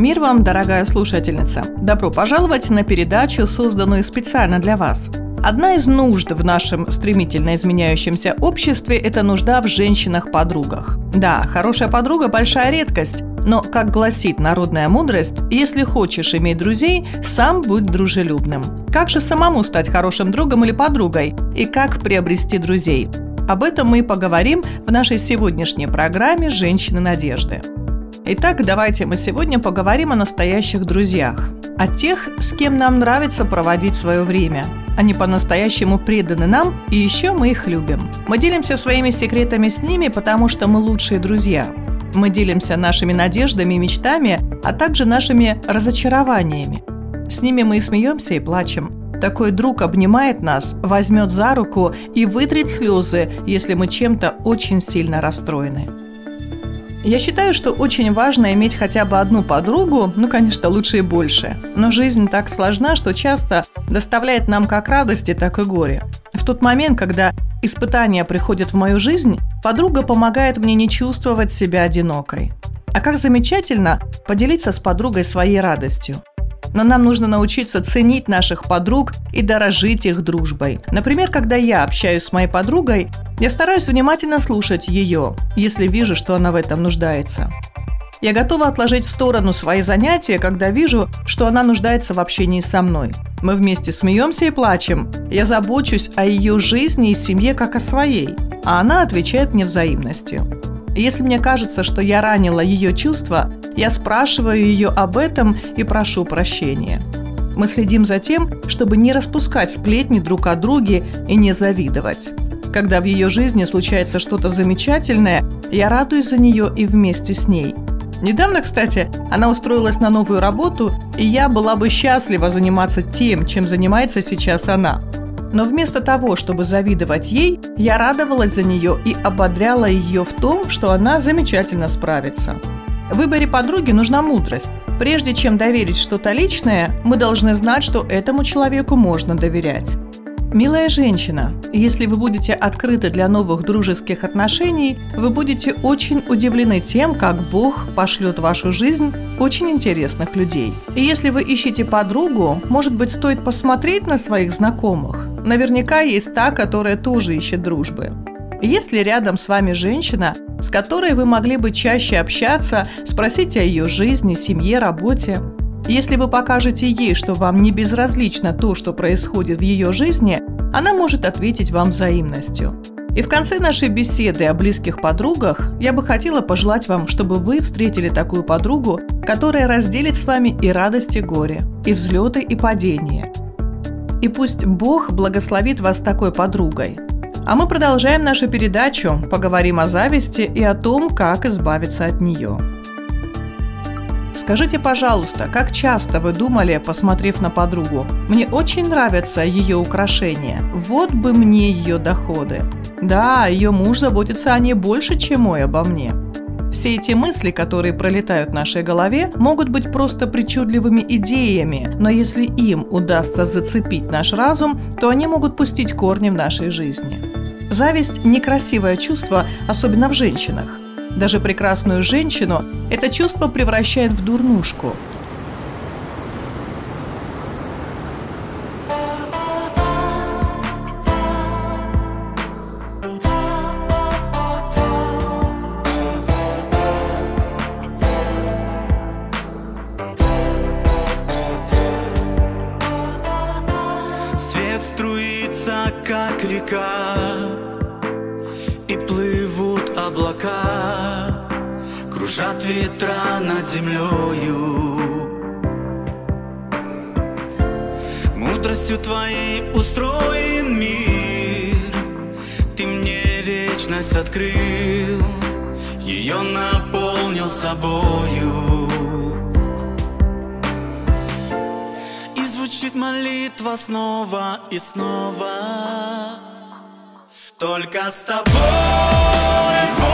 Мир вам, дорогая слушательница! Добро пожаловать на передачу, созданную специально для вас. Одна из нужд в нашем стремительно изменяющемся обществе – это нужда в женщинах-подругах. Да, хорошая подруга – большая редкость, но, как гласит народная мудрость, если хочешь иметь друзей, сам будь дружелюбным. Как же самому стать хорошим другом или подругой? И как приобрести друзей? Об этом мы и поговорим в нашей сегодняшней программе «Женщины надежды». Итак, давайте мы сегодня поговорим о настоящих друзьях. О тех, с кем нам нравится проводить свое время. Они по-настоящему преданы нам, и еще мы их любим. Мы делимся своими секретами с ними, потому что мы лучшие друзья. Мы делимся нашими надеждами и мечтами, а также нашими разочарованиями. С ними мы и смеемся, и плачем. Такой друг обнимает нас, возьмет за руку и вытрет слезы, если мы чем-то очень сильно расстроены. Я считаю, что очень важно иметь хотя бы одну подругу, ну, конечно, лучше и больше. Но жизнь так сложна, что часто доставляет нам как радости, так и горе. В тот момент, когда испытания приходят в мою жизнь, подруга помогает мне не чувствовать себя одинокой. А как замечательно поделиться с подругой своей радостью. Но нам нужно научиться ценить наших подруг и дорожить их дружбой. Например, когда я общаюсь с моей подругой, я стараюсь внимательно слушать ее, если вижу, что она в этом нуждается. Я готова отложить в сторону свои занятия, когда вижу, что она нуждается в общении со мной. Мы вместе смеемся и плачем. Я забочусь о ее жизни и семье как о своей, а она отвечает мне взаимностью. Если мне кажется, что я ранила ее чувства, я спрашиваю ее об этом и прошу прощения. Мы следим за тем, чтобы не распускать сплетни друг о друге и не завидовать. Когда в ее жизни случается что-то замечательное, я радуюсь за нее и вместе с ней. Недавно, кстати, она устроилась на новую работу, и я была бы счастлива заниматься тем, чем занимается сейчас она. Но вместо того, чтобы завидовать ей, я радовалась за нее и ободряла ее в том, что она замечательно справится. В выборе подруги нужна мудрость. Прежде чем доверить что-то личное, мы должны знать, что этому человеку можно доверять. Милая женщина, если вы будете открыты для новых дружеских отношений, вы будете очень удивлены тем, как Бог пошлет в вашу жизнь очень интересных людей. И если вы ищете подругу, может быть, стоит посмотреть на своих знакомых. Наверняка есть та, которая тоже ищет дружбы. Если рядом с вами женщина, с которой вы могли бы чаще общаться, спросить о ее жизни, семье, работе, если вы покажете ей, что вам не безразлично то, что происходит в ее жизни, она может ответить вам взаимностью. И в конце нашей беседы о близких подругах я бы хотела пожелать вам, чтобы вы встретили такую подругу, которая разделит с вами и радости, и горе, и взлеты, и падения. И пусть Бог благословит вас такой подругой. А мы продолжаем нашу передачу, поговорим о зависти и о том, как избавиться от нее. Скажите, пожалуйста, как часто вы думали, посмотрев на подругу? Мне очень нравятся ее украшения. Вот бы мне ее доходы. Да, ее муж заботится о ней больше, чем мой обо мне. Все эти мысли, которые пролетают в нашей голове, могут быть просто причудливыми идеями, но если им удастся зацепить наш разум, то они могут пустить корни в нашей жизни. Зависть – некрасивое чувство, особенно в женщинах. Даже прекрасную женщину это чувство превращает в дурнушку. Как река кружат ветра над землею Мудростью твоей устроен мир Ты мне вечность открыл ее наполнил собою. Звучит молитва снова и снова. Только с тобой,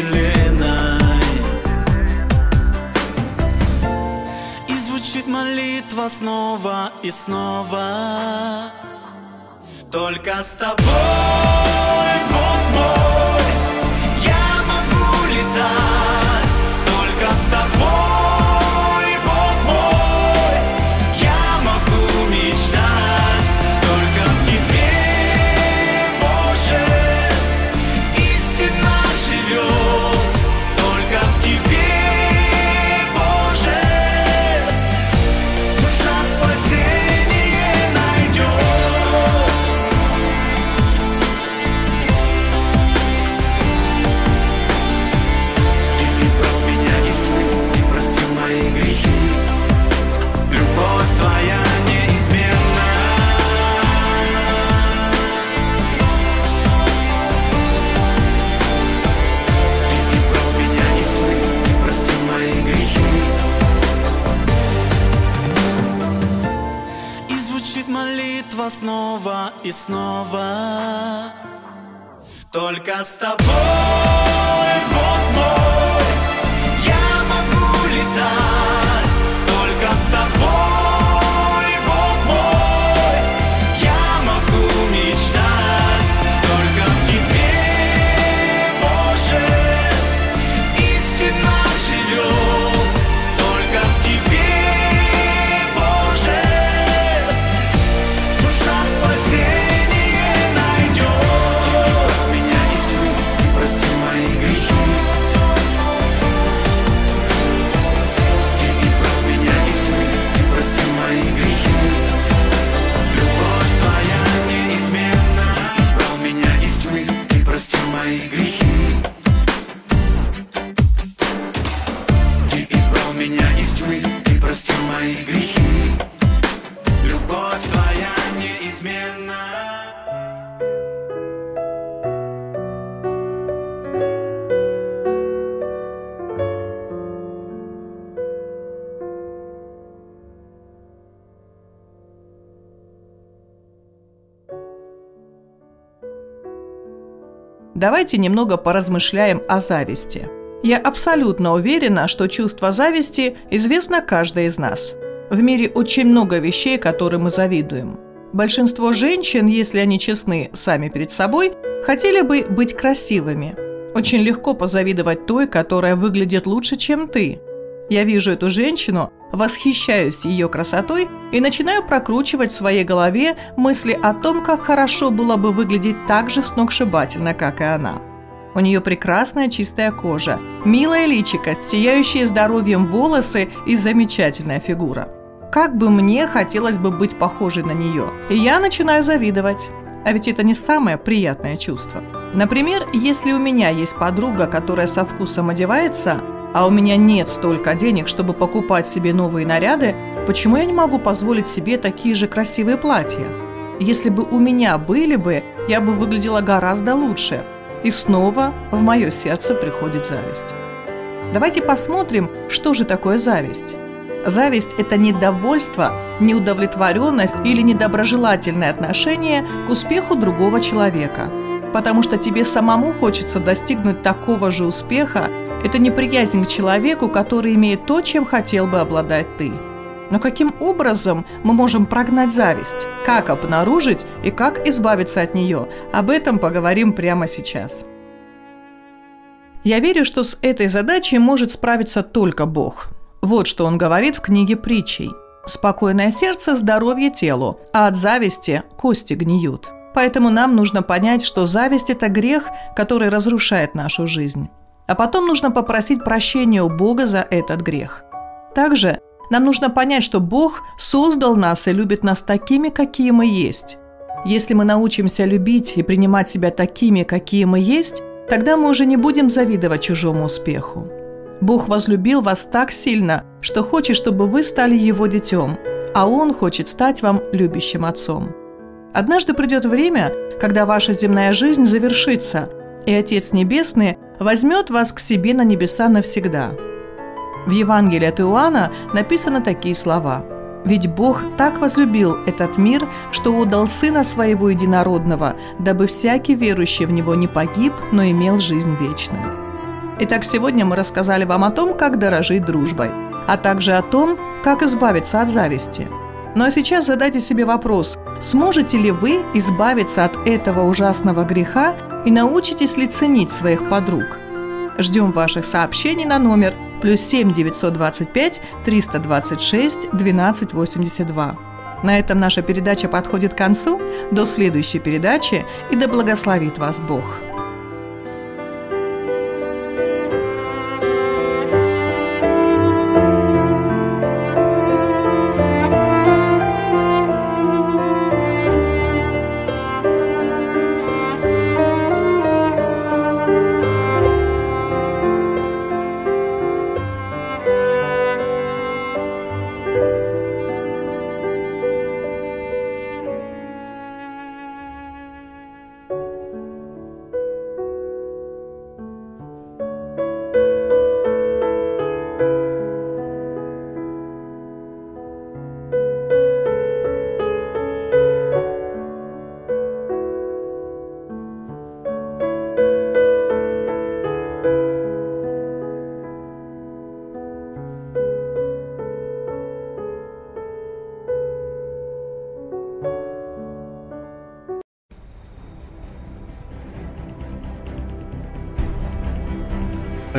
вселенной. И звучит молитва снова и снова Только с тобой, Бог мой звучит молитва снова и снова. Только с тобой, мои грехи. Давайте немного поразмышляем о зависти. Я абсолютно уверена, что чувство зависти известно каждой из нас. В мире очень много вещей, которым мы завидуем. Большинство женщин, если они честны сами перед собой, хотели бы быть красивыми. Очень легко позавидовать той, которая выглядит лучше, чем ты. Я вижу эту женщину, восхищаюсь ее красотой и начинаю прокручивать в своей голове мысли о том, как хорошо было бы выглядеть так же сногсшибательно, как и она. У нее прекрасная чистая кожа, милая личико, сияющие здоровьем волосы и замечательная фигура. Как бы мне хотелось бы быть похожей на нее. И я начинаю завидовать. А ведь это не самое приятное чувство. Например, если у меня есть подруга, которая со вкусом одевается, а у меня нет столько денег, чтобы покупать себе новые наряды, почему я не могу позволить себе такие же красивые платья? Если бы у меня были бы, я бы выглядела гораздо лучше. И снова в мое сердце приходит зависть. Давайте посмотрим, что же такое зависть. Зависть – это недовольство, неудовлетворенность или недоброжелательное отношение к успеху другого человека. потому что тебе самому хочется достигнуть такого же успеха, это неприязнь к человеку, который имеет то, чем хотел бы обладать ты. Но каким образом мы можем прогнать зависть? Как обнаружить и как избавиться от нее? Об этом поговорим прямо сейчас. Я верю, что с этой задачей может справиться только Бог. Вот что он говорит в книге притчей. «Спокойное сердце – здоровье телу, а от зависти кости гниют». Поэтому нам нужно понять, что зависть – это грех, который разрушает нашу жизнь. А потом нужно попросить прощения у Бога за этот грех. Также нам нужно понять, что Бог создал нас и любит нас такими, какие мы есть. Если мы научимся любить и принимать себя такими, какие мы есть, тогда мы уже не будем завидовать чужому успеху. Бог возлюбил вас так сильно, что хочет, чтобы вы стали Его детем, а Он хочет стать вам любящим отцом. Однажды придет время, когда ваша земная жизнь завершится, и Отец Небесный возьмет вас к себе на небеса навсегда – в Евангелии от Иоанна написаны такие слова. «Ведь Бог так возлюбил этот мир, что отдал Сына Своего Единородного, дабы всякий верующий в Него не погиб, но имел жизнь вечную». Итак, сегодня мы рассказали вам о том, как дорожить дружбой, а также о том, как избавиться от зависти. Ну а сейчас задайте себе вопрос, сможете ли вы избавиться от этого ужасного греха и научитесь ли ценить своих подруг? Ждем ваших сообщений на номер плюс 7 925 326 1282. На этом наша передача подходит к концу. До следующей передачи и да благословит вас Бог.